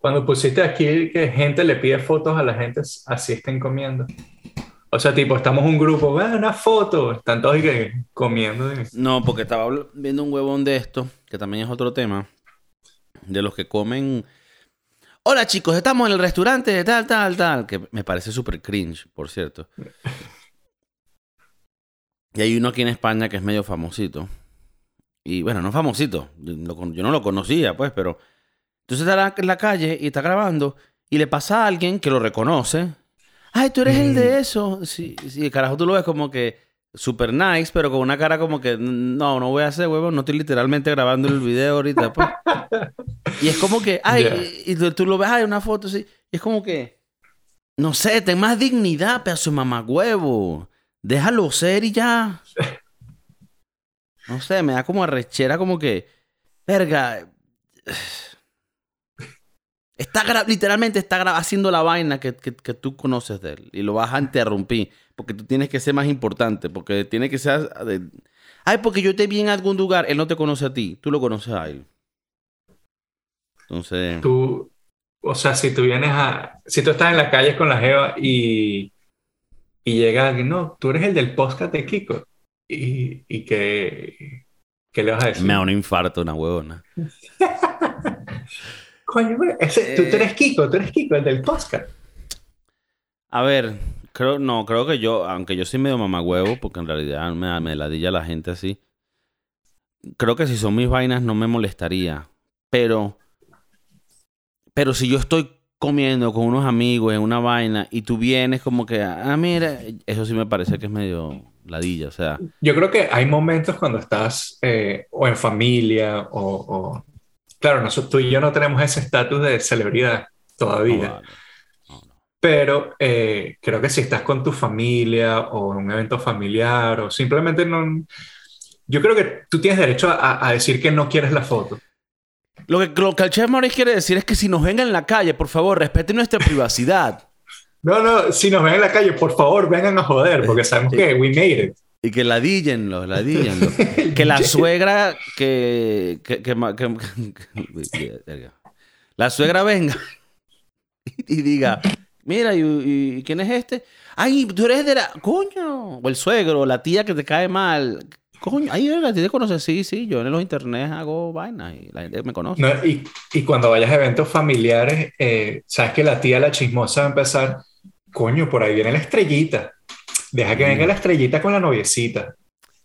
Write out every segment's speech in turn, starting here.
cuando pusiste aquí que gente le pide fotos a la gente así estén comiendo. O sea, tipo, estamos un grupo, vean una foto, están todos que comiendo. No, porque estaba viendo un huevón de esto, que también es otro tema, de los que comen. Hola chicos, estamos en el restaurante de tal, tal, tal, que me parece súper cringe, por cierto. Y hay uno aquí en España que es medio famosito. Y bueno, no famosito, yo, no lo conocía, pues, pero... Entonces está en la calle y está grabando y le pasa a alguien que lo reconoce ay, tú eres el de eso. Sí, sí, carajo, tú lo ves como que super nice, pero con una cara como que no, no voy a hacer huevo, no estoy literalmente grabando el video ahorita. Pues. y es como que, ay, y, tú, lo ves, ay, una foto así. Y es como que, no sé, ten más dignidad, pedazo de mamagüevo. Déjalo ser y ya. No sé, me da como arrechera, como que, verga. Está literalmente está haciendo la vaina que, tú conoces de él y lo vas a interrumpir porque tú tienes que ser más importante, porque tiene que ser... Ay, porque yo te vi en algún lugar, él no te conoce a ti, tú lo conoces a él. Entonces... Tú, o sea, si tú vienes a... Si tú estás en la calle con la Jeva y, y llega alguien, no, tú eres el del podcast de Kiko. Y, y que... ¿Qué le vas a decir? Me da un infarto, una huevona. Coño, ese, tú, eres Kiko, tú eres Kiko, el del podcast. A ver, creo, no, creo que yo, aunque yo soy medio mamagüevo, porque en realidad me, me ladilla la gente así. Creo que si son mis vainas no me molestaría. Pero, pero si yo estoy comiendo con unos amigos en una vaina y tú vienes como que, ah, mira, eso sí me parece que es medio ladilla, o sea. Yo creo que hay momentos cuando estás eh, o en familia o, Claro, nosotros, tú y yo no tenemos ese estatus de celebridad todavía. Pero eh, creo que si estás con tu familia o en un evento familiar o simplemente no... Yo creo que tú tienes derecho a, decir que no quieres la foto. Lo que, lo que el chef Maurice quiere decir es que si nos ven en la calle, por favor, respeten nuestra privacidad. No, no, si nos ven en la calle, por favor, vengan a joder, porque sabemos que we made it. Y que ladillenlo, ladillenlo. que la suegra que, que, que, la suegra venga y diga, mira, ¿y, quién es este? Ay, tú eres de la... Coño. O el suegro, la tía que te cae mal. Coño, ay, la tía te conoce. Sí, sí, yo en los internet hago vainas y la gente me conoce. y, y, cuando vayas a eventos familiares, eh, sabes que la tía, la chismosa va a empezar, coño, por ahí viene la estrellita. Deja que venga la estrellita con la noviecita.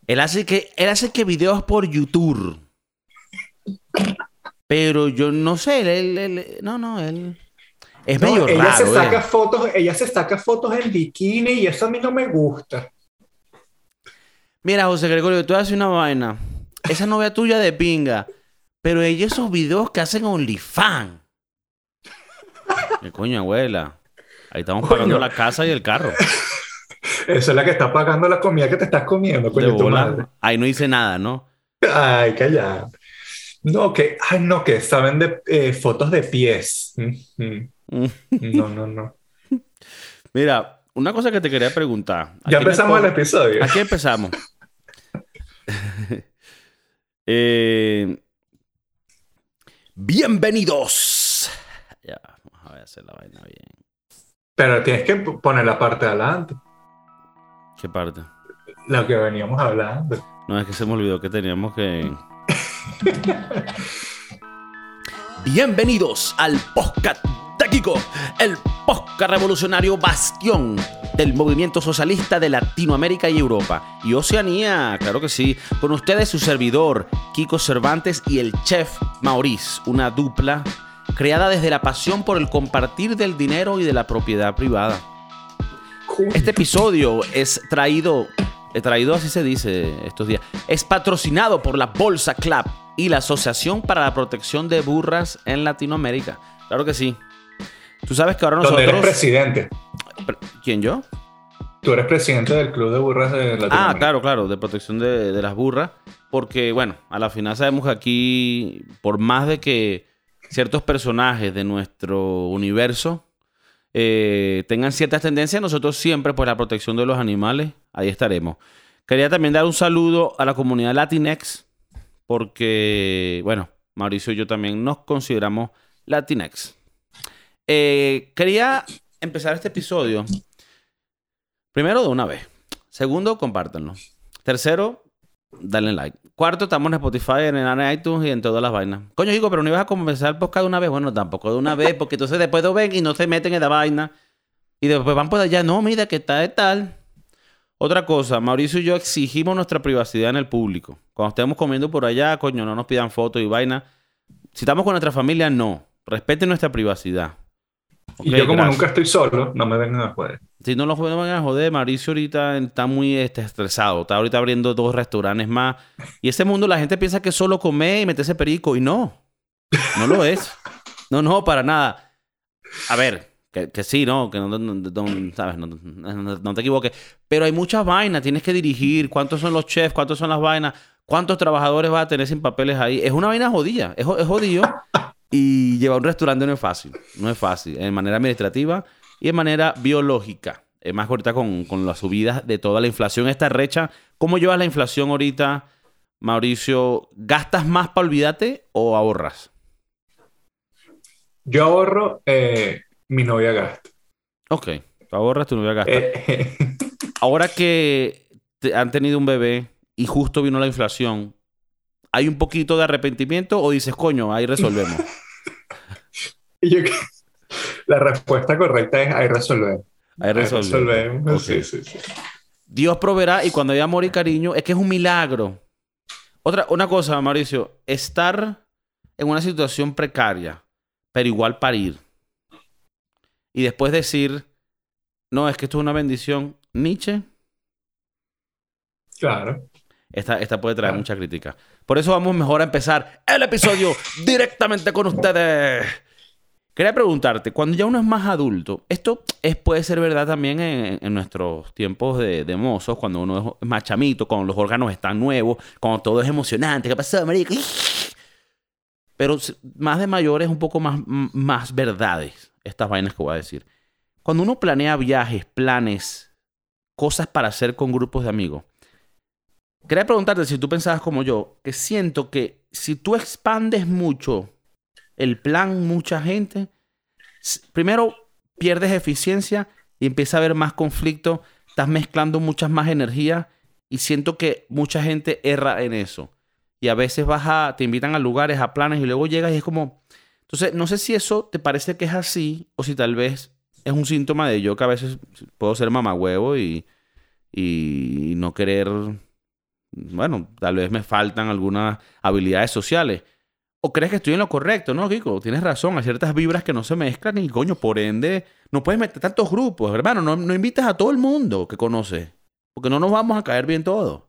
Él hace que, él hace que videos por YouTube. Pero yo no sé, él, no, no, él es medio ella raro. Se saca fotos, ella se saca fotos en bikini y eso a mí no me gusta. Mira, José Gregorio, tú haces una vaina. Esa novia tuya de pinga. Pero ella esos videos que hacen OnlyFans. ¿Qué coño, abuela? Ahí estamos pagando la casa y el carro. Esa es la que está pagando la comida que te estás comiendo, coño, tu madre. Ahí no hice nada, ¿no? Ay, calla. No, que, ay, no, que saben de eh, fotos de pies. No, no, no. Mira, una cosa que te quería preguntar. Ya empezamos el episodio. Aquí empezamos. Eh, bienvenidos. Ya, vamos a hacer la vaina bien. Pero tienes que poner la parte de adelante. ¿Qué parte? Lo que veníamos hablando. No, es que se me olvidó que teníamos que. Bienvenidos al podcast de Kiko, el podcast revolucionario bastión del movimiento socialista de Latinoamérica y Europa. Y Oceanía, claro que sí. Con ustedes su servidor, Kiko Cervantes y el chef Maurice, una dupla creada desde la pasión por el compartir del dinero y de la propiedad privada. Este episodio es traído, he traído así se dice estos días, es patrocinado por la Bolsa Club y la Asociación para la Protección de Burras en Latinoamérica. Claro que sí. Tú sabes que ahora nosotros... eres presidente. ¿Quién yo? Tú eres presidente del Club de Burras de Latinoamérica. Ah, claro, claro, de protección de, de las burras. Porque, bueno, a la final sabemos que aquí, por más de que ciertos personajes de nuestro universo eh, tengan ciertas tendencias, nosotros siempre, por la protección de los animales, ahí estaremos. Quería también dar un saludo a la comunidad Latinex, porque, bueno, Mauricio y yo también nos consideramos Latinex. Eh, quería empezar este episodio. Primero, de una vez. Segundo, compártanlo. Tercero, dale like. Cuarto, estamos en Spotify, en iTunes y en todas las vainas. Coño, digo, pero no ibas a comenzar el podcast de una vez. Bueno, tampoco de una vez, porque entonces después lo ven y no se meten en la vaina. Y después van por allá, no, mira que está de tal. Otra cosa, Mauricio y yo exigimos nuestra privacidad en el público. Cuando estemos comiendo por allá, coño, no nos pidan fotos y vaina. Si estamos con nuestra familia, no. Respeten nuestra privacidad. Y yo como nunca estoy solo, no me vengan a joder. Si no lo vengan a joder, Mauricio ahorita está muy este, estresado. Está ahorita abriendo dos restaurantes más. Y ese mundo la gente piensa que solo comer y meterse perico. Y no. No lo es. No, no, para nada. A ver, que, sí, ¿no? Que no, ¿sabes? no, te equivoques. Pero hay muchas vainas. Tienes que dirigir. ¿Cuántos son los chefs? ¿Cuántos son las vainas? ¿Cuántos trabajadores vas a tener sin papeles ahí? Es una vaina jodida. Es, es jodido. Y llevar un restaurante no es fácil. No es fácil. En manera administrativa y en manera biológica. Es más ahorita con, con la subida de toda la inflación. Esta recha. ¿Cómo llevas la inflación ahorita, Mauricio? ¿Gastas más para olvidarte o ahorras? Yo ahorro eh, mi novia gasta. Ok, tú ahorras, tu novia gasta. Eh, Ahora que han tenido un bebé y justo vino la inflación, ¿hay un poquito de arrepentimiento o dices, coño, ahí resolvemos? la respuesta correcta es ahí resolvemos. Ahí resolvemos. Sí, sí, sí. Dios proveerá y cuando hay amor y cariño, es que es un milagro. Otra, una cosa, Mauricio, estar en una situación precaria, pero igual parir y después decir, no, es que esto es una bendición, Nietzsche. Claro. Esta, esta puede traer mucha crítica. Por eso vamos mejor a empezar el episodio directamente con ustedes. Quería preguntarte, cuando ya uno es más adulto, esto es, puede ser verdad también en, nuestros tiempos de, de, mozos, cuando uno es más chamito, cuando los órganos están nuevos, cuando todo es emocionante. ¿Qué pasó, marico? Pero más de mayores, un poco más, más verdades estas vainas que voy a decir. Cuando uno planea viajes, planes, cosas para hacer con grupos de amigos, quería preguntarte si tú pensabas como yo, que siento que si tú expandes mucho el plan, mucha gente, primero pierdes eficiencia y empieza a haber más conflicto, estás mezclando muchas más energías y siento que mucha gente erra en eso. Y a veces vas a, te invitan a lugares, a planes y luego llegas y es como, entonces, no sé si eso te parece que es así o si tal vez es un síntoma de yo que a veces puedo ser mamagüevo y, y no querer, bueno, tal vez me faltan algunas habilidades sociales. ¿O crees que estoy en lo correcto? No, Kiko, tienes razón. Hay ciertas vibras que no se mezclan y, coño, por ende, no puedes meter tantos grupos, hermano. No, no invites a todo el mundo que conoces, porque no nos vamos a caer bien todos.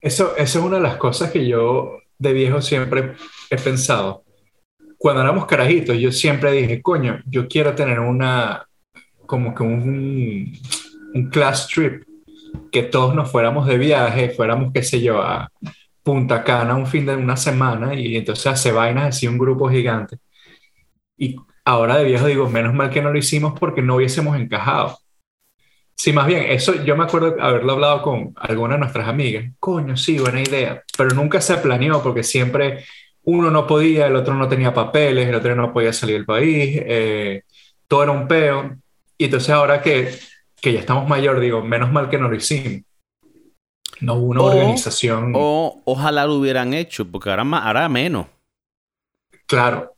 Eso, eso es una de las cosas que yo de viejo siempre he pensado cuando éramos carajitos, yo siempre dije, coño, yo quiero tener una, como que un, un class trip, que todos nos fuéramos de viaje, fuéramos, qué sé yo, a Punta Cana un fin de una semana y entonces hace vainas así un grupo gigante. Y ahora de viejo digo, menos mal que no lo hicimos porque no hubiésemos encajado. Sí, más bien, eso yo me acuerdo haberlo hablado con alguna de nuestras amigas. Coño, sí, buena idea. Pero nunca se planeó porque siempre uno no podía, el otro no tenía papeles, el otro no podía salir del país, eh, todo era un peo. Y entonces ahora que, que ya estamos mayor, digo, menos mal que no lo hicimos. No hubo una organización. O ojalá lo hubieran hecho, porque ahora, ahora menos. Claro.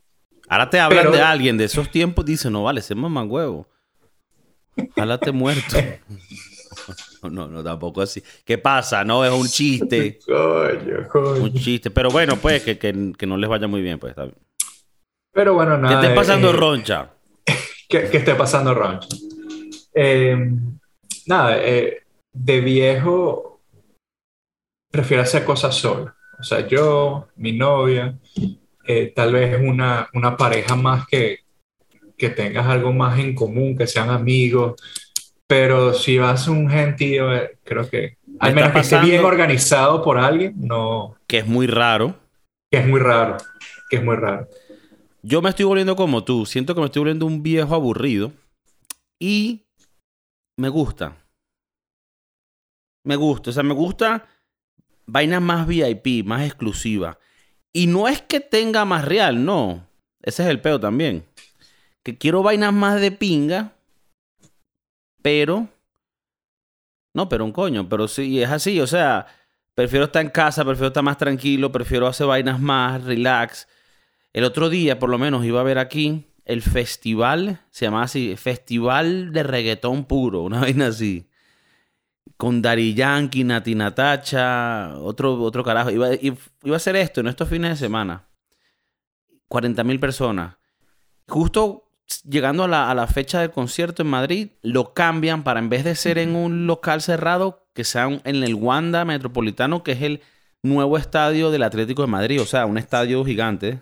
Ahora te hablan de alguien de esos tiempos, dice, no vale, se más huevo. Ojalá te muerto. No, no, tampoco así. ¿Qué pasa? No, es un chiste. coño, coño. Un chiste. Pero bueno, pues, que, que, que, no les vaya muy bien, pues. Está bien. Pero bueno, nada. Que esté pasando roncha. que, que, esté pasando roncha. Eh, nada, eh, de viejo prefiero hacer cosas solo. O sea, yo, mi novia, eh, tal vez una, una pareja más que, que tengas algo más en común, que sean amigos, pero si vas a un gentío, eh, creo que al menos que esté bien organizado por alguien, no. Que es muy raro. Que es muy raro. Que es muy raro. Yo me estoy volviendo como tú. Siento que me estoy volviendo un viejo aburrido. Y me gusta. Me gusta. O sea, me gusta vainas más VIP, más exclusivas. Y no es que tenga más real, no. Ese es el peo también. que quiero vainas más de pinga, pero... No, pero un coño, pero sí, es así, o sea, prefiero estar en casa, prefiero estar más tranquilo, prefiero hacer vainas más, relax. El otro día, por lo menos, iba a ver aquí el festival, se llamaba así, Festival de Reggaetón Puro, una vaina así. Con Dari Yankee, Nati Natacha, otro, otro carajo. Iba, iba a ser esto en estos fines de semana. 40 mil personas. Justo llegando a la, a la, fecha del concierto en Madrid, lo cambian para en vez de ser en un local cerrado, que sea en el Wanda Metropolitano, que es el nuevo estadio del Atlético de Madrid, o sea, un estadio gigante.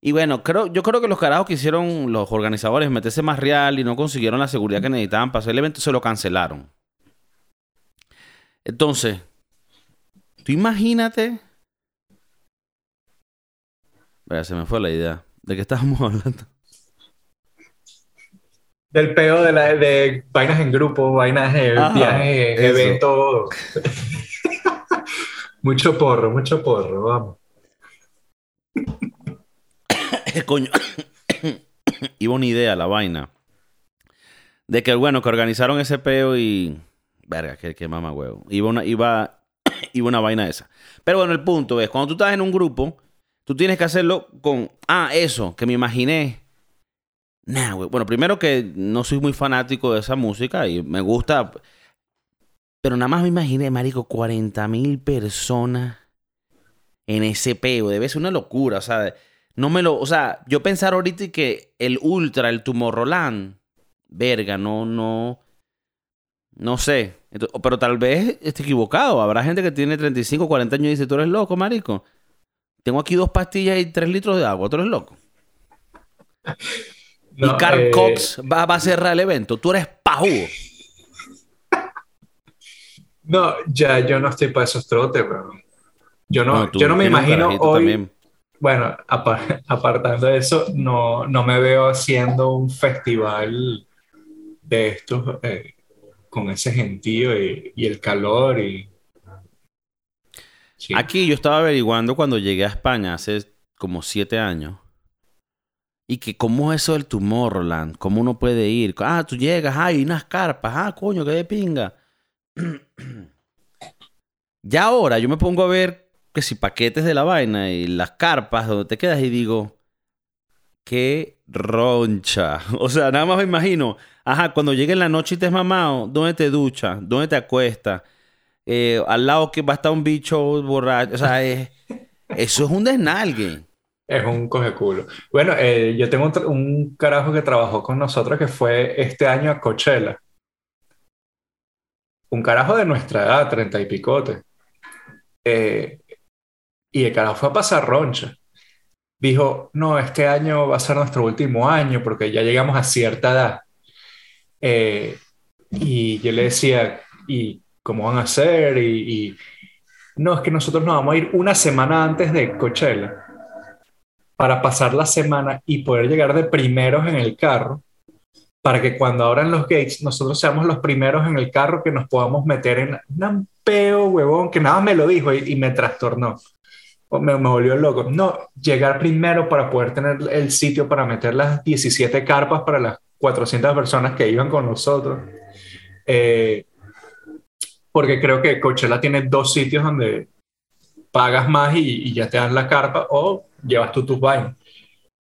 Y bueno, creo, yo creo que los carajos que hicieron los organizadores meterse más real y no consiguieron la seguridad que necesitaban para hacer el evento, se lo cancelaron. Entonces, tú imagínate. Vaya, se me fue la idea. ¿De qué estábamos hablando? Del peo de, la, de vainas en grupo, vainas de viajes, eventos. mucho porro, mucho porro, vamos. Coño. Iba una idea la vaina. De que, bueno, que organizaron ese peo y. Verga, que, que mama huevo. Iba una, iba, iba una vaina esa. Pero bueno, el punto es: cuando tú estás en un grupo, tú tienes que hacerlo con. Ah, eso, que me imaginé bueno, primero que no soy muy fanático de esa música y me gusta. Pero nada más me imaginé, marico, 40 mil personas en ese peo. Debe ser una locura, o sea, no me lo. O sea, yo pensar ahorita que el Ultra, el Tomorrowland, verga, no, no. No sé. pero tal vez esté equivocado. Habrá gente que tiene 35, 40 años y dice: Tú eres loco, marico. Tengo aquí dos pastillas y tres litros de agua. Tú eres loco. y Carl eh, Cox va, a cerrar el evento. Tú eres pajugo. No, ya yo no estoy para esos trotes, bro. Yo no, yo no me imagino hoy. Bueno, apartando de eso, no, no me veo haciendo un festival de estos eh, con ese gentío y, el calor. Y... Aquí yo estaba averiguando cuando llegué a España hace como siete años y que cómo es eso del Tomorrowland, cómo uno puede ir. Ah, tú llegas, hay unas carpas, ah, coño, qué de pinga. ya ahora yo me pongo a ver que si paquetes de la vaina y las carpas donde te quedas y digo, qué roncha. O sea, nada más me imagino, ajá, cuando llegue en la noche y te has mamado, ¿dónde te duchas? ¿Dónde te acuestas? Eh, al lado que va a estar un bicho borracho. O sea, eso es un desnalgue. Es un coge culo. Bueno, eh, yo tengo un, carajo que trabajó con nosotros que fue este año a Coachella. Un carajo de nuestra edad, treinta y picote. Eh, y el carajo fue a pasar roncha. Dijo, no, este año va a ser nuestro último año porque ya llegamos a cierta edad. Eh, y yo le decía, ¿y cómo van a hacer? Y, no, es que nosotros nos vamos a ir una semana antes de Coachella para pasar la semana y poder llegar de primeros en el carro, para que cuando abran los gates nosotros seamos los primeros en el carro que nos podamos meter en un huevón, que nada me lo dijo y, me trastornó. Me, me, volvió loco. No, llegar primero para poder tener el sitio para meter las 17 carpas para las 400 personas que iban con nosotros. Eh, porque creo que Coachella tiene dos sitios donde pagas más y, y, ya te dan la carpa o llevas tú tus vainas.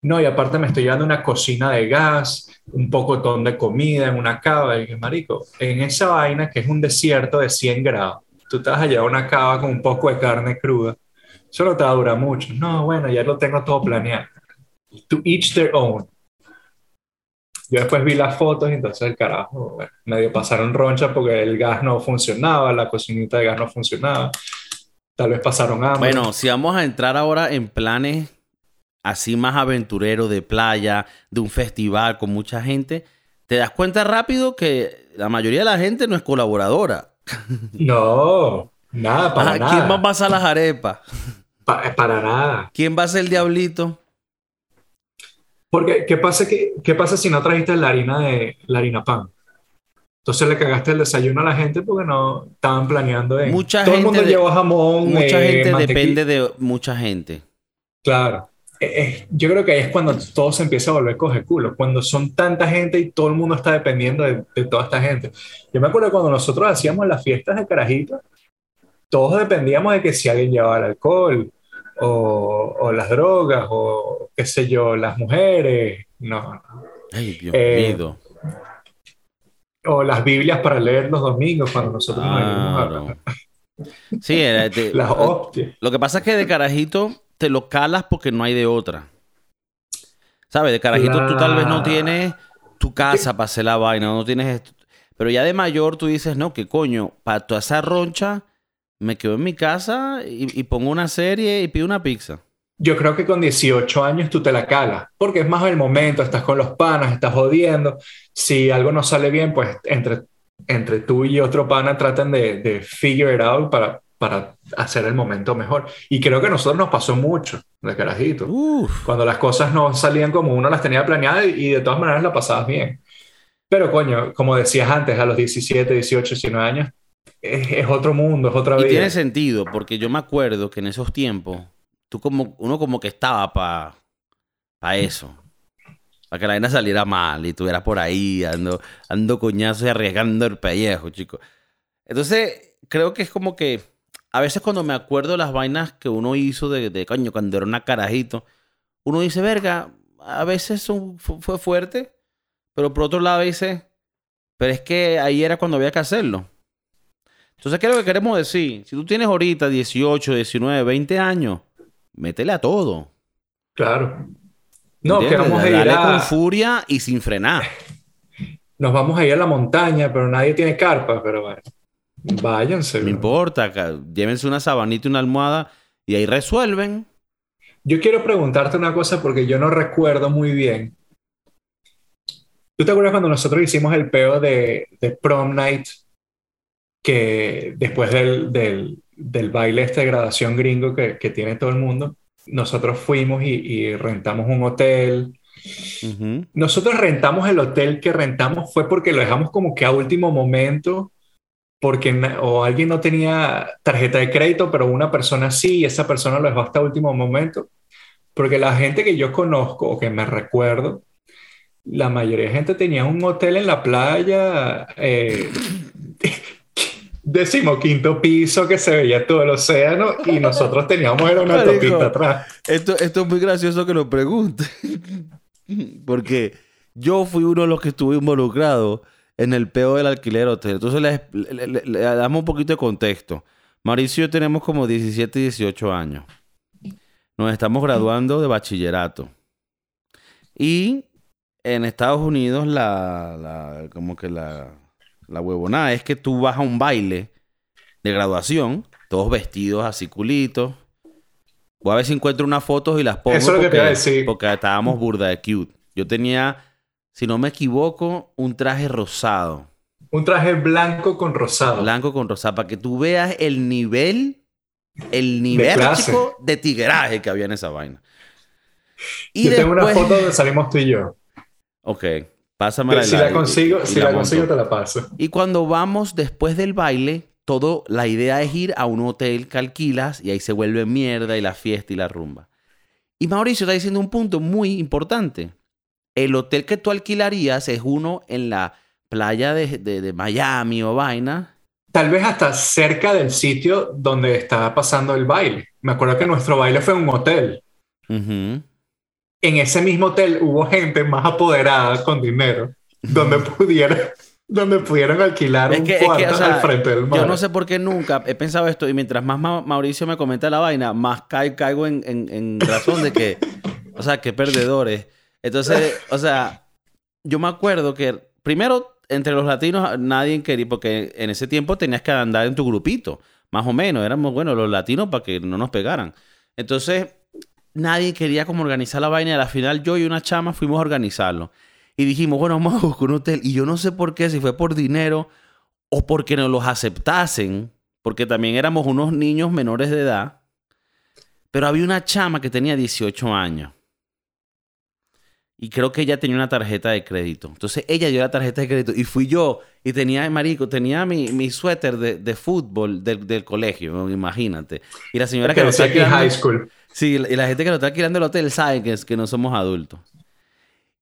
No, y aparte me estoy llevando una cocina de gas, un pocotón de comida en una cava. Y marico, en esa vaina que es un desierto de 100 grados, tú te vas a llevar una cava con un poco de carne cruda. Eso no te va a durar mucho. No, bueno, ya lo tengo todo planeado. To each their own. Yo después vi las fotos y entonces el carajo, bueno, medio pasaron roncha porque el gas no funcionaba, la cocinita de gas no funcionaba. Tal vez pasaron hambre. Bueno, si vamos a entrar ahora en planes así más aventureros de playa, de un festival con mucha gente, te das cuenta rápido que la mayoría de la gente no es colaboradora. No, nada, para nada. ¿Quién va a pasar las arepas? Para nada. ¿Quién va a ser el diablito? Porque, ¿qué pasa, que, ¿qué pasa si no trajiste la harina de la harina pan? Entonces le cagaste el desayuno a la gente porque no estaban planeando Mucha Todo gente el mundo llevó jamón. Mucha eh, gente depende de mucha gente. Claro. yo creo que ahí es cuando todo se empieza a volver coge culo, cuando son tanta gente y todo el mundo está dependiendo de, toda esta gente. Yo me acuerdo cuando nosotros hacíamos las fiestas de carajito, todos dependíamos de que si alguien llevaba el alcohol o, las drogas o qué sé yo, las mujeres, no. Ay, Dios eh, mío. O las Biblias para leer los domingos cuando nosotros nos a... Sí, las hostias. Lo que pasa es que de carajito te lo calas porque no hay de otra. ¿Sabes? De carajito tú tal vez no tienes tu casa para hacer la vaina, no tienes esto. Pero ya de mayor tú dices, no, que coño, para toda esa roncha me quedo en mi casa y, pongo una serie y pido una pizza. Yo creo que con 18 años tú te la calas, porque es más el momento, estás con los panas, estás jodiendo. Si algo no sale bien, pues entre, entre tú y otro pana tratan de, de figure it out para, para hacer el momento mejor. Y creo que a nosotros nos pasó mucho de carajito. Cuando las cosas no salían como uno las tenía planeadas y, de todas maneras la pasabas bien. Pero coño, como decías antes, a los 17, 18, 19 años, es, otro mundo, es otra vida. Y tiene sentido, porque yo me acuerdo que en esos tiempos, tú como, uno como que estaba para pa eso. Para que la vaina saliera mal y estuviera por ahí ando, ando coñazo y arriesgando el pellejo, chicos. Entonces, creo que es como que a veces cuando me acuerdo de las vainas que uno hizo de, de coño, cuando era una carajito, uno dice, verga, a veces fue fuerte, pero por otro lado dice, pero es que ahí era cuando había que hacerlo. Entonces, ¿qué es lo que queremos decir? Si tú tienes ahorita 18, 19, 20 años, métele a todo. Claro. No, que vamos a ir a... con furia y sin frenar. Nos vamos a ir a la montaña, pero nadie tiene carpa, pero bueno. Váyanse. No importa, llévense una sabanita y una almohada y ahí resuelven. Yo quiero preguntarte una cosa porque yo no recuerdo muy bien. ¿Tú te acuerdas cuando nosotros hicimos el peo de, prom night? Que después del, del, baile este de graduación gringo que, tiene todo el mundo, nosotros fuimos y, rentamos un hotel. Nosotros rentamos el hotel que rentamos fue porque lo dejamos como que a último momento porque o alguien no tenía tarjeta de crédito, pero una persona sí, y esa persona lo dejó hasta último momento. Porque la gente que yo conozco o que me recuerdo, la mayoría de gente tenía un hotel en la playa, eh, decimoquinto piso que se veía todo el océano y nosotros teníamos era una topita atrás. Esto, esto es muy gracioso que lo pregunte, porque yo fui uno de los que estuve involucrado en el peo del alquiler hotel. Entonces le, damos un poquito de contexto. Mauricio y yo tenemos como 17, 18 años. Nos estamos graduando de bachillerato. Y en Estados Unidos la, como que la, la huevonada es que tú vas a un baile de graduación, todos vestidos así culitos. Voy a ver si encuentro unas fotos y las pongo. Eso es lo que te a decir. Porque estábamos burda de cute. Yo tenía si no me equivoco, un traje rosado. Un traje blanco con rosado. Blanco con rosado, para que tú veas el nivel, el nivel de, chico, de tigueraje que había en esa vaina. Y yo tengo una foto donde salimos tú y yo. Ok, pásame la Si la consigo, si la, consigo te la paso. Y cuando vamos después del baile, todo, la idea es ir a un hotel que alquilas y ahí se vuelve mierda y la fiesta y la rumba. Y Mauricio está diciendo un punto muy importante el hotel que tú alquilarías es uno en la playa de, Miami o vaina. Tal vez hasta cerca del sitio donde estaba pasando el baile. Me acuerdo que nuestro baile fue en un hotel. En ese mismo hotel hubo gente más apoderada con dinero, donde pudieran, donde pudieran alquilar un cuarto al frente del mar. Yo no sé por qué nunca he pensado esto y mientras más Mauricio me comenta la vaina, más caigo en, en razón de que, o sea, qué perdedores. Entonces, o sea, yo me acuerdo que primero entre los latinos nadie quería, porque en ese tiempo tenías que andar en tu grupito, más o menos, éramos, bueno, los latinos para que no nos pegaran. Entonces, nadie quería como organizar la vaina y al final yo y una chama fuimos a organizarlo. Y dijimos, bueno, vamos a buscar un hotel. Y yo no sé por qué, si fue por dinero o porque nos los aceptasen, porque también éramos unos niños menores de edad. Pero había una chama que tenía 18 años Y creo que ella tenía una tarjeta de crédito. Entonces ella dio la tarjeta de crédito y fui yo. Y tenía, marico, tenía mi, mi suéter de, de fútbol del, del, colegio, imagínate. Y la señora que, lo está alquilando... high school. Sí, y la gente que lo está alquilando el hotel sabe que, es, que no somos adultos.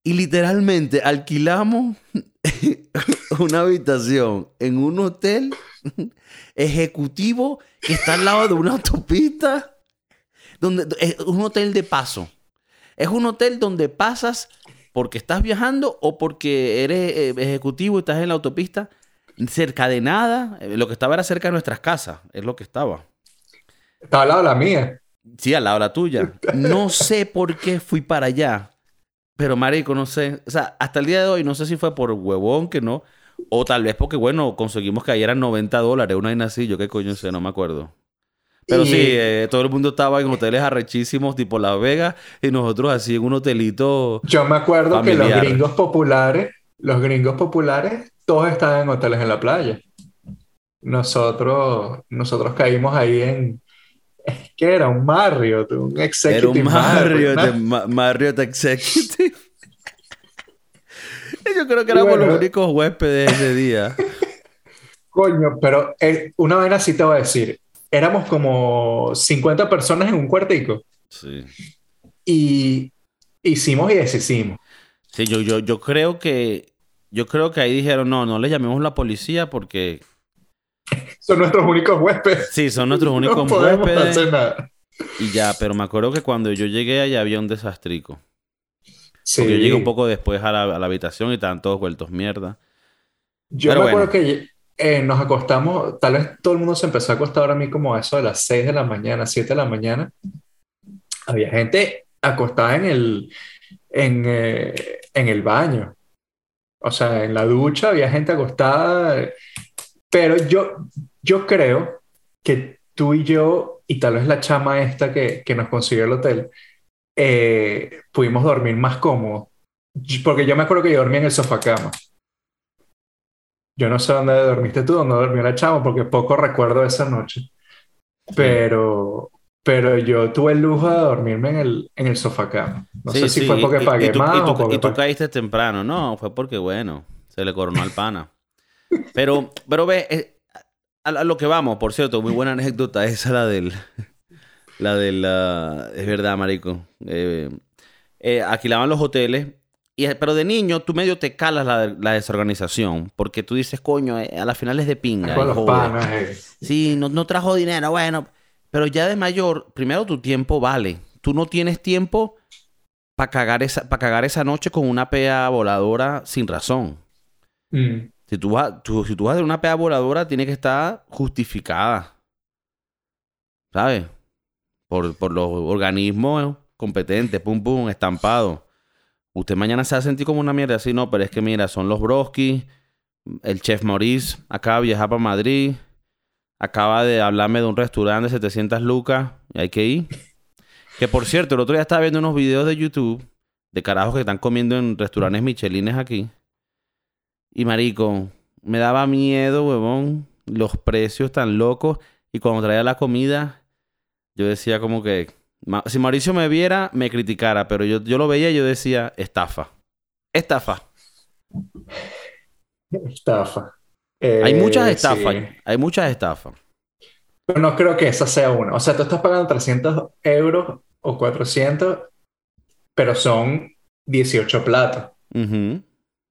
Y literalmente alquilamos una habitación en un hotel ejecutivo que está al lado de una autopista. Donde, es un hotel de paso. Es un hotel donde pasas porque estás viajando o porque eres eh, ejecutivo y estás en la autopista. Cerca de nada. Eh, lo que estaba era cerca de nuestras casas. Es lo que estaba. Estaba al lado de la mía. Sí, al lado de la tuya. No sé por qué fui para allá. Pero, marico, no sé. O sea, hasta el día de hoy no sé si fue por huevón que no. O tal vez porque, bueno, conseguimos que ahí eran 90 dólares. Una vaina así. Yo qué coño sé, no me acuerdo. Pero sí, eh, todo el mundo estaba en hoteles arrechísimos, tipo Las Vegas, y nosotros así en un hotelito. Yo me acuerdo que los gringos populares, los gringos populares, todos estaban en hoteles en la playa. Nosotros, nosotros caímos ahí en. ¿Qué era? Un Marriott, un Executive Era un Marriott, Marriott, Marriott Executive. Yo creo que éramos los únicos huéspedes ese día. Coño, pero eh, una vez así te voy a decir éramos como 50 personas en un cuartico. Sí. Y hicimos y deshicimos. Sí, yo, yo, yo creo que yo creo que ahí dijeron, no, no le llamemos a la policía porque... son nuestros únicos huéspedes. Sí, son nuestros únicos podemos Hacer nada. Y ya, pero me acuerdo que cuando yo llegué allá había un desastrico. Sí. Porque yo llegué un poco después a la, habitación y estaban todos vueltos mierda. Yo me acuerdo que eh, nos acostamos, tal vez todo el mundo se empezó a acostar a mí como a eso de las 6 de la mañana, 7 de la mañana. Había gente acostada en el, en, eh, en el baño. O sea, en la ducha había gente acostada. Pero yo, yo creo que tú y yo, y tal vez la chama esta que, que nos consiguió el hotel, eh, pudimos dormir más cómodo. Porque yo me acuerdo que yo dormía en el sofá cama. Yo no sé dónde dormiste tú, dónde dormí la chama, porque poco recuerdo esa noche. Pero, pero yo tuve el lujo de dormirme en el, en el sofá cama. No sé si fue porque pagué más y tú, o y tú caíste temprano. No, fue porque, bueno, se le coronó al pana. pero, pero ve, eh, a, lo que vamos, por cierto, muy buena anécdota esa, la del... La del... La, es verdad, marico. Eh, eh, alquilaban los hoteles pero de niño tú medio te calas la, desorganización, porque tú dices, coño, eh, a la final es de pinga. Eh. Sí, no, no trajo dinero, bueno. Pero ya de mayor, primero tu tiempo vale. Tú no tienes tiempo para cagar, esa, cagar esa noche con una pea voladora sin razón. Mm. Si, tú vas, si tú vas de una pea voladora, tiene que estar justificada. ¿Sabes? Por, por los organismos competentes, pum, pum, estampado. Usted mañana se va a sentir como una mierda así, no, pero es que mira, son los Broski, el chef Maurice acaba de viajar para Madrid, acaba de hablarme de un restaurante de 700 lucas, y hay que ir. Que por cierto, el otro día estaba viendo unos videos de YouTube de carajos que están comiendo en restaurantes michelines aquí. Y marico, me daba miedo, huevón, los precios tan locos. Y cuando traía la comida, yo decía como que, si Mauricio me viera, me criticara, pero yo, yo lo veía y yo decía, estafa. Estafa. Estafa. hay muchas eh, estafas. Hay muchas estafas. Pero no creo que esa sea una. O sea, tú estás pagando 300 euros o 400, pero son 18 platos.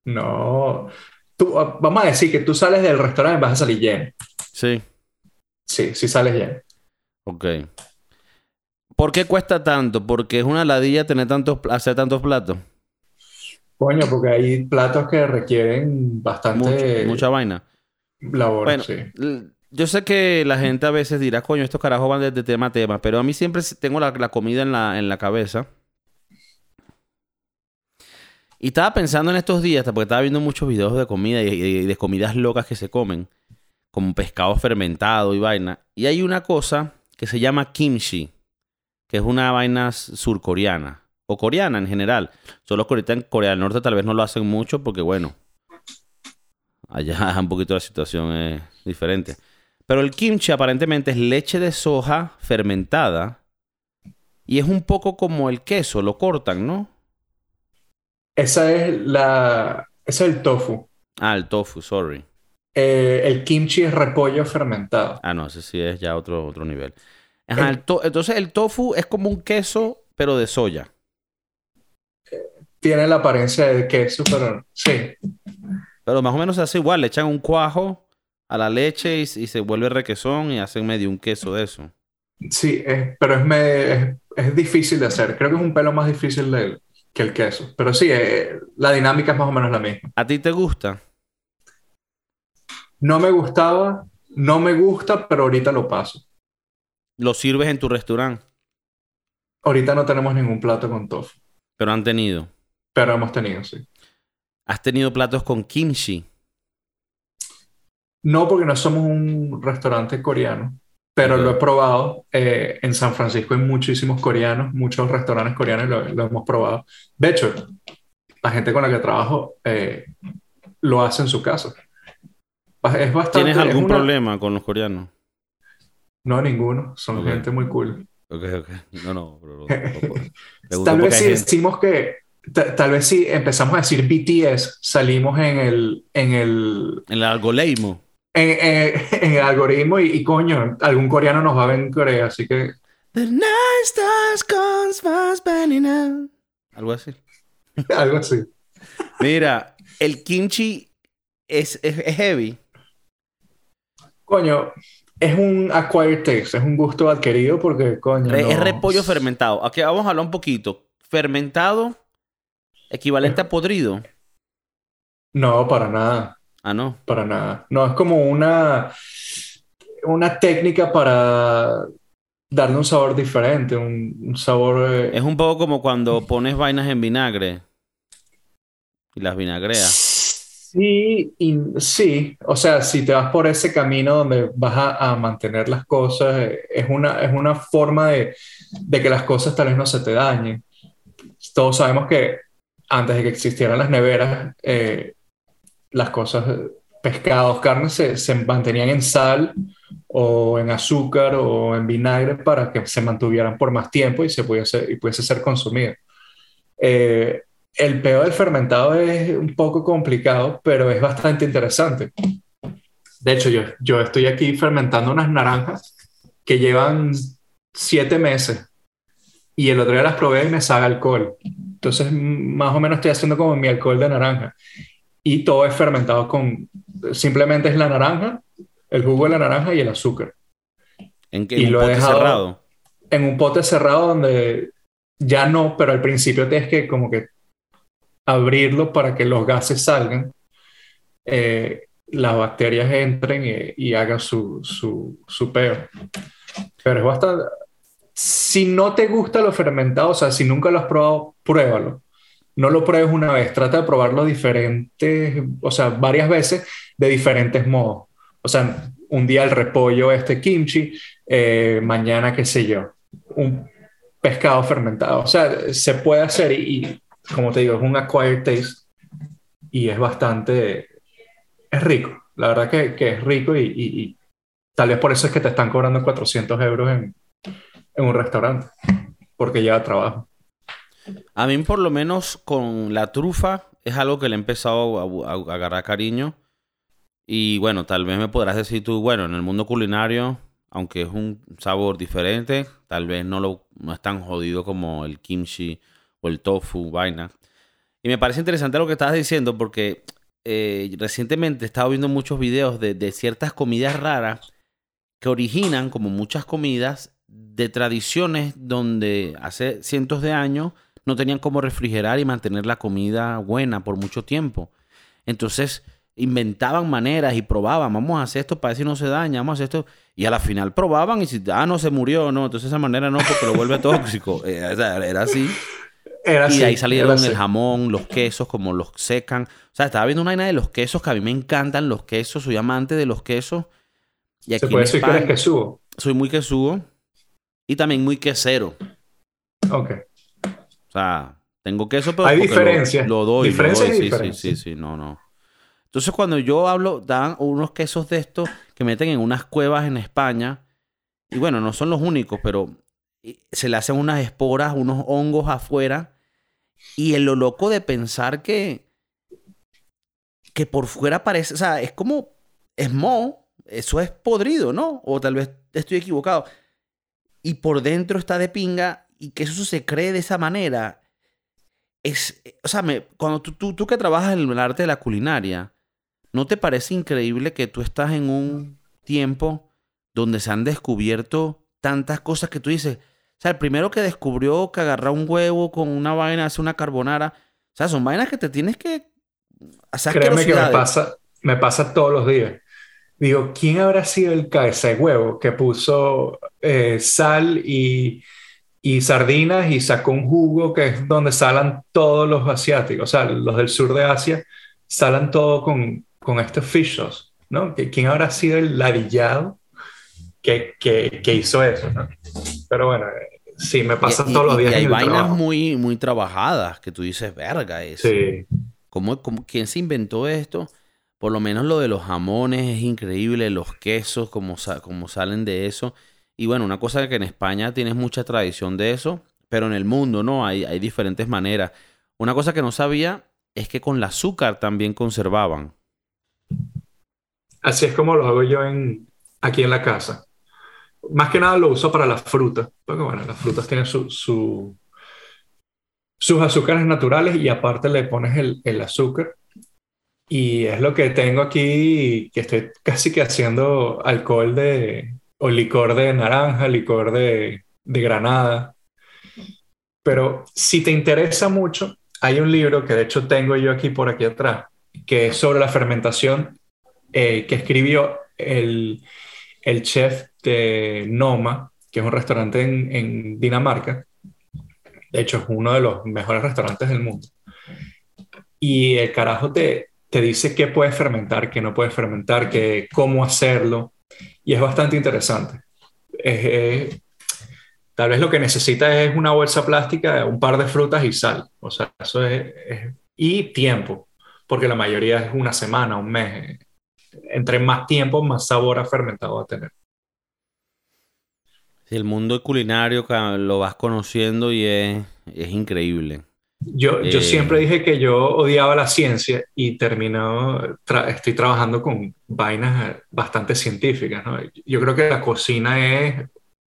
No. Tú, vamos a decir que tú sales del restaurante y vas a salir lleno. Sí. Sí, sí sales lleno. Ok. ¿Por qué cuesta tanto? Porque es una ladilla tener tantos, hacer tantos platos. Coño, porque hay platos que requieren bastante... mucha vaina. Labor, bueno, Yo sé que la gente a veces dirá, coño, estos carajos van de tema a tema, pero a mí siempre tengo la, comida en la, en la cabeza. Y estaba pensando en estos días, porque estaba viendo muchos videos de comida y, de comidas locas que se comen, como pescado fermentado y vaina. Y hay una cosa que se llama kimchi que es una vaina surcoreana o coreana en general. Solo que ahorita en Corea del Norte tal vez no lo hacen mucho porque, bueno, allá un poquito la situación es diferente. Pero el kimchi aparentemente es leche de soja fermentada y es un poco como el queso, lo cortan, ¿no? Esa es la... Ese es el tofu. Ah, el tofu, sorry. Eh, el kimchi es repollo fermentado. Ah, no, ese sí es ya otro, otro nivel. Ajá, el to- entonces el tofu es como un queso, pero de soya. Tiene la apariencia de queso, pero sí. Pero más o menos se hace igual. Le echan un cuajo a la leche y, y se vuelve requesón y hacen medio un queso de eso. Sí, es- pero es, me- es, es difícil de hacer. Creo que es un pelo más difícil que el queso. Pero sí, eh, la dinámica es más o menos la misma. ¿A ti te gusta? No me gustaba, no me gusta, pero ahorita lo paso. ¿Lo sirves en tu restaurante? Ahorita no tenemos ningún plato con tofu, Pero han tenido. pero hemos tenido, sí. ¿Has tenido platos con kimchi? No porque no somos un restaurante coreano, pero lo he probado. Eh, en San Francisco hay muchísimos coreanos, muchos restaurantes coreanos lo, lo hemos probado. De hecho, la gente con la que trabajo eh, lo hace en su casa. Es bastante... ¿Tienes es algún una- problema con los coreanos? No, ninguno. Son gente muy cool. Ok, ok. No, no, me gusta Tal vez si decimos que... ta- Tal vez si empezamos a decir BTS, salimos en el, en el, En el algoritmo. en, en- en el algoritmo y, y, coño, algún coreano nos va a ver en Corea, así que The night stars comes fast out. Algo así. algo así. Mira, el kimchi es, es, es heavy. Coño, es un acquired taste, es un gusto adquirido porque, coño, Re- Es no- repollo fermentado. Aquí vamos a hablar un poquito. Fermentado, equivalente a podrido. No, para nada, Ah, no. para nada. No, es como una, una técnica para darle un sabor diferente, un, un sabor... eh, Es un poco como cuando pones vainas en vinagre y las vinagreas. Sí, y sí, o sea, si te vas por ese camino donde vas a, a mantener las cosas, es una, es una forma de, de que las cosas tal vez no se te dañen. Todos sabemos que antes de que existieran las neveras, eh, las cosas, pescados, carnes, se, se mantenían en sal o en azúcar o en vinagre para que se mantuvieran por más tiempo y se pudiese, y pudiese ser consumido. Eh, el peor del fermentado es un poco complicado, pero es bastante interesante. De hecho, yo, yo estoy aquí fermentando unas naranjas que llevan siete meses y el otro día las probé y me sabe alcohol. Entonces, más o menos estoy haciendo como mi alcohol de naranja. Y todo es fermentado con, simplemente es la naranja, el jugo de la naranja y el azúcar. En, que, Y en un lo he dejado- cerrado. En un pote cerrado donde ya no, pero al principio tienes que como que abrirlo para que los gases salgan, eh, las bacterias entren y, y hagan su, su, su peo. Pero es bastante... Si no te gusta lo fermentado, o sea, si nunca lo has probado, pruébalo. No lo pruebes una vez, trata de probarlo diferentes, o sea, varias veces de diferentes modos. O sea, un día el repollo, este kimchi, eh, mañana, qué sé yo, un pescado fermentado. O sea, se puede hacer y, como te digo, es un acquired taste y es bastante, es rico. La verdad que, que es rico y, y- tal vez por eso es que te están cobrando 400 euros en, en un restaurante, porque lleva trabajo. A mí, por lo menos, con la trufa, es algo que le he empezado a, a- a agarrar cariño. Y bueno, tal vez me podrás decir tú, bueno, en el mundo culinario, aunque es un sabor diferente, tal vez no, lo, no es tan jodido como el kimchi o el tofu, vaina. Y me parece interesante lo que estabas diciendo porque eh, recientemente he estado viendo muchos videos de, de ciertas comidas raras que originan, como muchas comidas, de tradiciones donde hace cientos de años no tenían cómo refrigerar y mantener la comida buena por mucho tiempo. Entonces inventaban maneras y probaban, vamos a hacer esto para ver si no se daña, vamos a hacer esto. Y a la final probaban y si, ah, no se murió, no, entonces esa manera no, porque lo vuelve tóxico. Eh, era así. Era Y así, de ahí salieron así. el jamón, los quesos, como los secan. O sea, estaba viendo una vaina de los quesos que a mí me encantan los quesos, soy amante de los quesos. Y aquí Se puede decir que eres quesudo. soy muy quesudo y también muy quesero. Ok. O sea, tengo queso, pero Hay lo- diferencias. Lo, doy, lo Diferencias doy. y Sí, sí, sí, sí, no, no. Entonces, cuando yo hablo, dan unos quesos de estos que meten en unas cuevas en España. Y bueno, no son los únicos, pero se le hacen unas esporas, unos hongos afuera. Y en lo loco de pensar que, que por fuera parece, o sea, es como, es mo, eso es podrido, ¿no? O tal vez estoy equivocado. Y por dentro está de pinga y que eso se cree de esa manera. Es, o sea, me, cuando tú, tú, tú que trabajas en el arte de la culinaria, ¿no te parece increíble que tú estás en un tiempo donde se han descubierto tantas cosas que tú dices, sea, el primero que descubrió que agarrar un huevo con una vaina, hace una carbonara, o sea, son vainas que te tienes que hacer. Créeme que me pasa, me pasa todos los días. Digo, ¿quién habrá sido el ese huevo que puso eh, sal y, y, sardinas y sacó un jugo que es donde salan todos los asiáticos, o sea, los del sur de Asia, salan todo con, con estos fish ¿no? ¿Quién habrá sido el ladillado que, que, hizo eso, ¿no? Pero bueno, sí, me pasa todos los días. Y hay vainas muy, muy trabajadas que tú dices, verga, eso. Sí. ¿Cómo, quién se inventó esto? Por lo menos lo de los jamones es increíble, los quesos, como, como salen de eso. Y bueno, una cosa que en España tienes mucha tradición de eso, pero en el mundo, ¿no? Hay, hay diferentes maneras. Una cosa que no sabía es que con el azúcar también conservaban. Así es como lo hago yo en, aquí en la casa más que nada lo uso para las frutas, porque bueno, las frutas tienen su, sus azúcares naturales y aparte le pones el, el, azúcar. Y es lo que tengo aquí, que estoy casi que haciendo alcohol de, o licor de naranja, licor de, de granada. Pero si te interesa mucho, hay un libro que de hecho tengo yo aquí por aquí atrás, que es sobre la fermentación, eh, que escribió el, el chef de Noma, que es un restaurante en, Dinamarca. De hecho, es uno de los mejores restaurantes del mundo. Y el carajo te, te dice qué puedes fermentar, qué no puedes fermentar, qué, cómo hacerlo. Y es bastante interesante. tal vez lo que necesitas es una bolsa plástica, un par de frutas y sal. O sea, eso es, y tiempo, porque la mayoría es una semana, un mes. Entre más tiempo, más sabor a fermentado va a tener el mundo culinario lo vas conociendo y es, es increíble. Yo, yo eh, siempre dije que yo odiaba la ciencia y termino, estoy trabajando con vainas bastante científicas. ¿no? Yo creo que la cocina es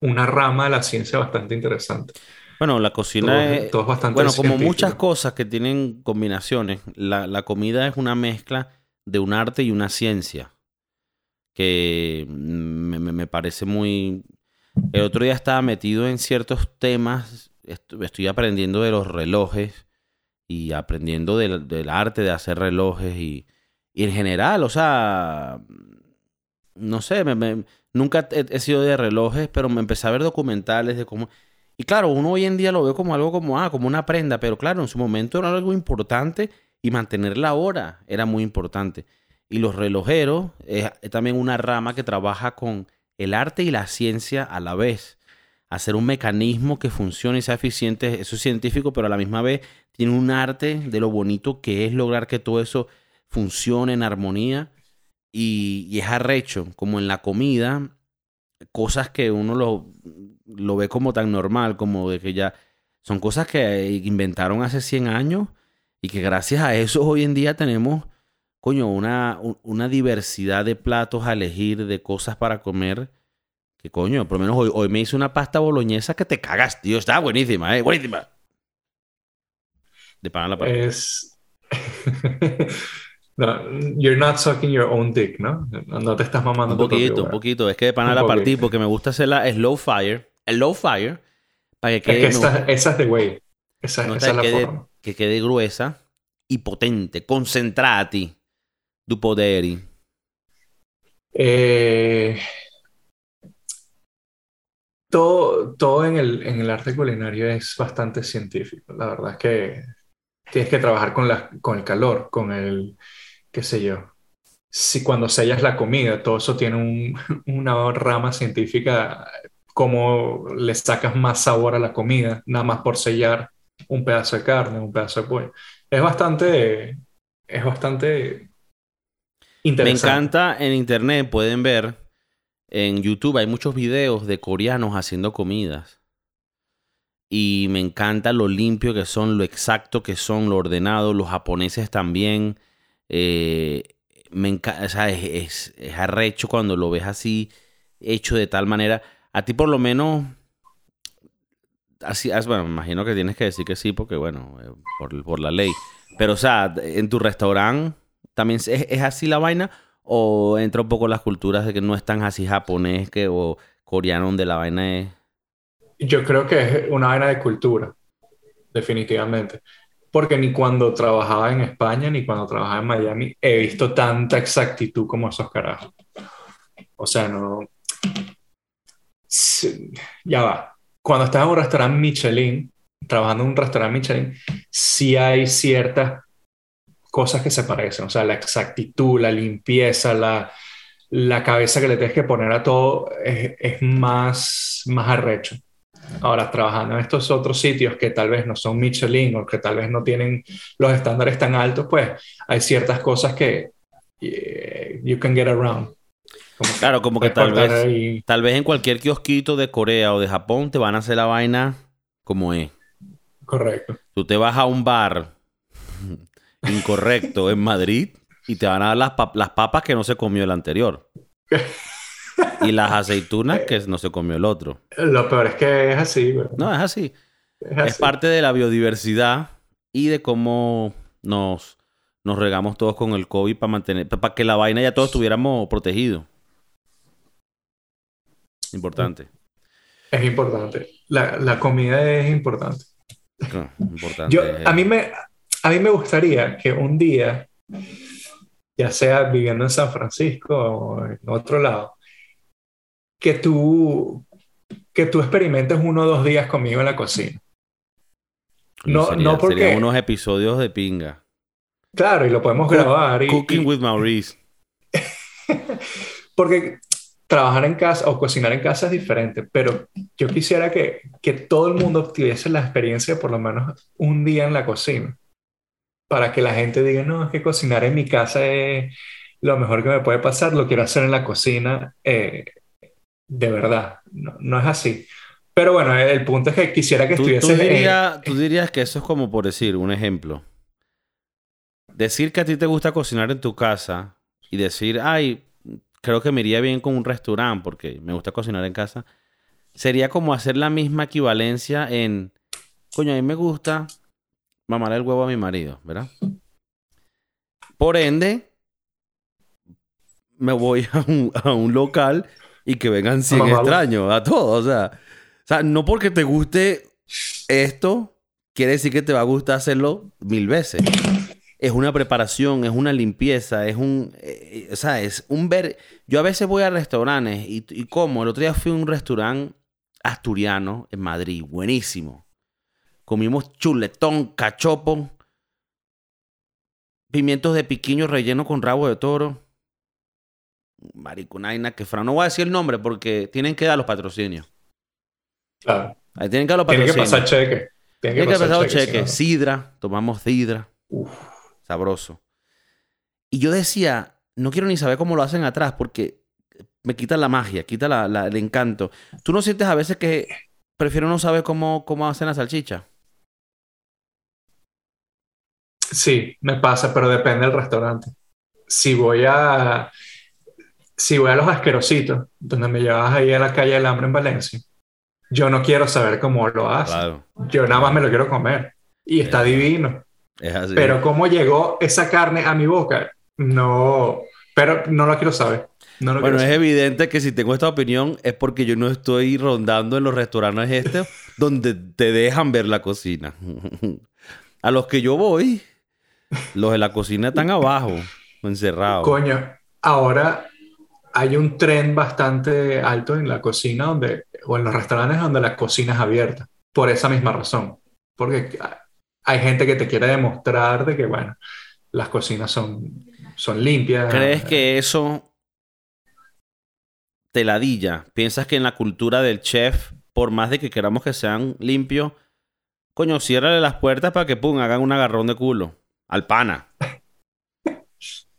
una rama de la ciencia bastante interesante. Bueno, la cocina es, bastante Bueno, como muchas cosas que tienen combinaciones, la, la comida es una mezcla de un arte y una ciencia que me, me parece muy, el otro día estaba metido en ciertos temas, estoy aprendiendo de los relojes y aprendiendo del, arte de hacer relojes y, en general, o sea, no sé, nunca he, sido de relojes, pero me empecé a ver documentales de cómo... Y claro, uno hoy en día lo ve como algo como, ah, como una prenda, pero claro, en su momento era algo importante y mantener la hora era muy importante. Y los relojeros es también una rama que trabaja con el arte y la ciencia a la vez. Hacer un mecanismo que funcione y sea eficiente, eso es científico, pero a la misma vez tiene un arte de lo bonito que es lograr que todo eso funcione en armonía y, es arrecho, como en la comida, cosas que uno lo, lo ve como tan normal, como de que ya son cosas que inventaron hace 100 años y que gracias a eso hoy en día tenemos coño, una, una diversidad de platos a elegir, de cosas para comer. Que coño, por lo menos hoy, hoy me hice una pasta boloñesa que te cagas, tío. Está buenísima, ¿eh? Buenísima. De pan a la parte. Es. no, you're not sucking your own dick, ¿no? No te estás mamando. Un poquito, un poquito. Es que de pan a la partida porque me gusta hacer la slow fire. El low fire. Para que quede. Es que esa, es de güey. Esa, esa es la forma. Que quede gruesa y potente. Concentrada a ti du poderi? Eh, todo, todo en el, en el arte culinario es bastante científico. La verdad es que tienes que trabajar con, la, con el calor, con el, qué sé yo. Si cuando sellas la comida, todo eso tiene un, una rama científica, cómo le sacas más sabor a la comida, nada más por sellar un pedazo de carne, un pedazo de pollo. Es bastante, es bastante me encanta en internet, pueden ver, en YouTube hay muchos videos de coreanos haciendo comidas. y me encanta lo limpio que son, lo exacto que son, lo ordenado. Los japoneses también. Eh, me encanta, o sea, es, es, arrecho cuando lo ves así, hecho de tal manera. A ti por lo menos, así, bueno, imagino que tienes que decir que sí, porque bueno, eh, por, por la ley. Pero, o sea, en tu restaurante, ¿también es, es, así la vaina? ¿O entra un poco las culturas de que no es tan así japonés que, o coreano donde la vaina es... Yo creo que es una vaina de cultura, definitivamente. Porque ni cuando trabajaba en España ni cuando trabajaba en Miami he visto tanta exactitud como esos carajos. O sea, no. Ya va. Cuando estás en un restaurante Michelin, trabajando en un restaurante Michelin, sí hay ciertas cosas que se parecen. O sea, la exactitud, la limpieza, la, la cabeza que le tienes que poner a todo es, es más, más arrecho. Ahora, trabajando en estos otros sitios que tal vez no son Michelin o que tal vez no tienen los estándares tan altos, pues hay ciertas cosas que eh, you can get around. Claro, como que tal vez, tal vez en cualquier kiosquito de Corea o de Japón te van a hacer la vaina como es. Correcto. Tú te vas a un bar incorrecto en Madrid y te van a dar las, las papas que no se comió el anterior. y las aceitunas que no se comió el otro. Lo peor es que es así, No, es así. es parte de la biodiversidad y de cómo nos, nos regamos todos con el COVID para mantener, para que la vaina ya todos estuviéramos protegidos. Importante. Es importante. La, comida es importante. importante. Yo, a, mí me, a mí me gustaría que un día, ya sea viviendo en San Francisco o en otro lado, que tú, que tú experimentes uno o dos días conmigo en la cocina. No, no porque... Serían unos episodios de pinga. Claro, y lo podemos grabar. cooking with Maurice. porque trabajar en casa o cocinar en casa es diferente, pero yo quisiera que, que todo el mundo tuviese la experiencia de por lo menos un día en la cocina, para que la gente diga, no, es que cocinar en mi casa es lo mejor que me puede pasar, lo quiero hacer en la cocina. Eh, de verdad, no, es así. Pero bueno, el punto es que quisiera que estuviese... Tú, dirías que eso es como por decir, un ejemplo. Decir que a ti te gusta cocinar en tu casa y decir, ay, creo que me iría bien con un restaurante porque me gusta cocinar en casa, sería como hacer la misma equivalencia en, coño, a mí me gusta mamar el huevo a mi marido, ¿verdad? Por ende, me voy a un, a un local y que vengan 100 extraños a todos. O sea, o sea, no porque te guste esto, quiere decir que te va a gustar hacerlo mil veces. Es una preparación, es una limpieza, es un... Eh, o sea, es un ver... Yo a veces voy a restaurantes y, y como. El otro día fui a un restaurante asturiano en Madrid, buenísimo. Comimos chuletón, cachopo, pimientos de piquiño relleno con rabo de toro Maricunaina, que Fran, no voy a decir el nombre porque tienen que dar los patrocinios. Claro. Ahí tienen que dar los patrocinios. Tienen que pasar cheque. Tienen que, pasar cheque. Sidra, tomamos sidra. Sabroso. Y yo decía, no quiero ni saber cómo lo hacen atrás porque me quita la magia, quita la, el encanto. ¿Tú no sientes a veces que prefiero no saber cómo, cómo hacen la salchicha? Sí, me pasa, pero depende del restaurante. Si voy a si voy a los asquerositos, donde me llevas ahí a la calle del hambre en Valencia, yo no quiero saber cómo lo hace. Yo nada más me lo quiero comer. Y está divino. Es así. Pero cómo llegó esa carne a mi boca, no, pero no lo quiero saber. bueno, es evidente que si tengo esta opinión es porque yo no estoy rondando en los restaurantes estos donde te dejan ver la cocina. a los que yo voy, los de la cocina están abajo, encerrados. Coño, ahora hay un tren bastante alto en la cocina donde, o en los restaurantes donde la cocina es abierta, por esa misma razón. Porque hay gente que te quiere demostrar de que, bueno, las cocinas son, son limpias. ¿Crees que eso te ladilla? ¿Piensas que en la cultura del chef, por más de que queramos que sean limpios, coño, ciérrale las puertas para que, pum, hagan un agarrón de culo? Al pana.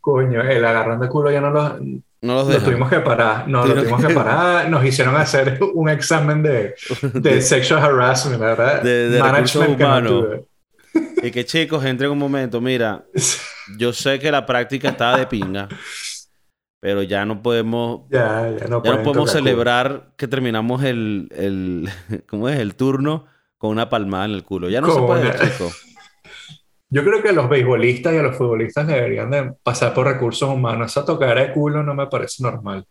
coño, el agarrón de culo ya no lo No los Lo tuvimos que parar, no, lo tuvimos que parar. Nos hicieron hacer un examen de, de sexual harassment, ¿verdad? De, de Management humano. Y que chicos, entre un momento, mira, yo sé que la práctica estaba de pinga, pero ya no podemos, ya, ya no, ya no podemos celebrar que terminamos el, el, ¿cómo es? El turno con una palmada en el culo. Ya no se puede, chicos. Yo creo que los beisbolistas y a los futbolistas deberían de pasar por recursos humanos. Esa tocar de culo no me parece normal.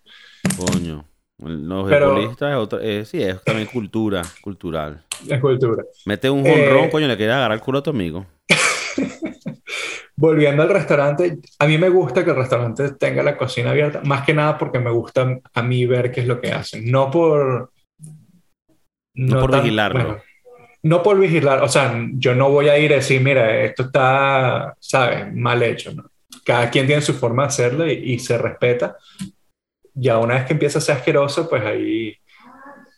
Coño. Los beisbolistas es otra, eh, sí, es también cultura, cultural. Es cultura. Mete un jonrón, eh, coño, le quieres agarrar el culo a tu amigo. Volviendo al restaurante, a mí me gusta que el restaurante tenga la cocina abierta, más que nada porque me gusta a mí ver qué es lo que hacen, no por... No, por vigilarlo no por vigilar, o sea, yo no voy a ir a decir, mira, esto está, ¿sabes? Mal hecho, ¿no? Cada quien tiene su forma de hacerlo y, se respeta. Ya una vez que empieza a ser asqueroso, pues ahí,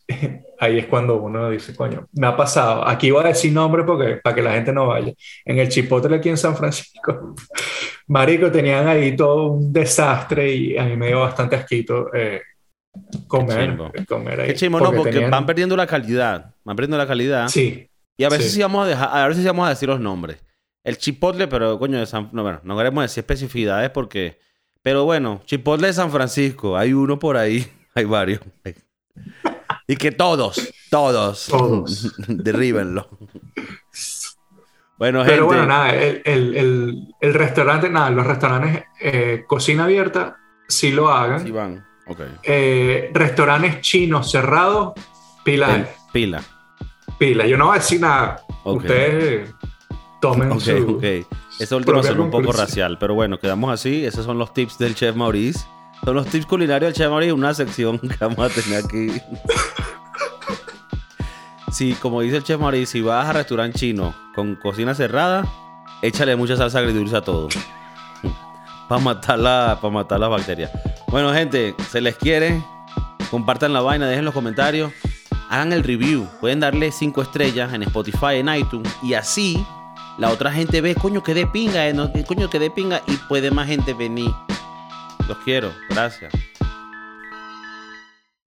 ahí es cuando uno dice, coño, me ha pasado. Aquí voy a decir nombre porque, para que la gente no vaya. En el Chipotle aquí en San Francisco, Marico, tenían ahí todo un desastre y a mí me dio bastante asquito. Eh, comer, comer ahí. Qué chimo, no, porque van perdiendo la calidad. Van perdiendo la calidad. Sí. Y a veces sí, vamos a dejar, a veces sí vamos a decir los nombres. El Chipotle, pero coño, de San, no, bueno, no queremos decir especificidades porque. Pero bueno, Chipotle de San Francisco, hay uno por ahí, hay varios. Y que todos, todos, todos. derríbenlo. Bueno, Pero bueno, nada, el, el, el, restaurante, nada, los restaurantes eh, cocina abierta, sí lo hagan. Sí van. Eh, restaurantes chinos cerrados, pila. pila. Pila. Yo no voy a decir nada. Ustedes tomen okay, su. Ok, Esta última son un poco racial, pero bueno, quedamos así. Esos son los tips del chef Maurice. Son los tips culinarios del chef Maurice, una sección que vamos a tener aquí. sí, como dice el chef Maurice, si vas a restaurante chino con cocina cerrada, échale mucha salsa agridulce a todo. para matar, la, para matar las bacterias. Bueno, gente, se les quiere. Compartan la vaina, dejen los comentarios. Hagan el review. Pueden darle 5 estrellas en Spotify, en iTunes. Y así la otra gente ve, coño, que de pinga, eh, coño, que de pinga. Y puede más gente venir. Los quiero. Gracias.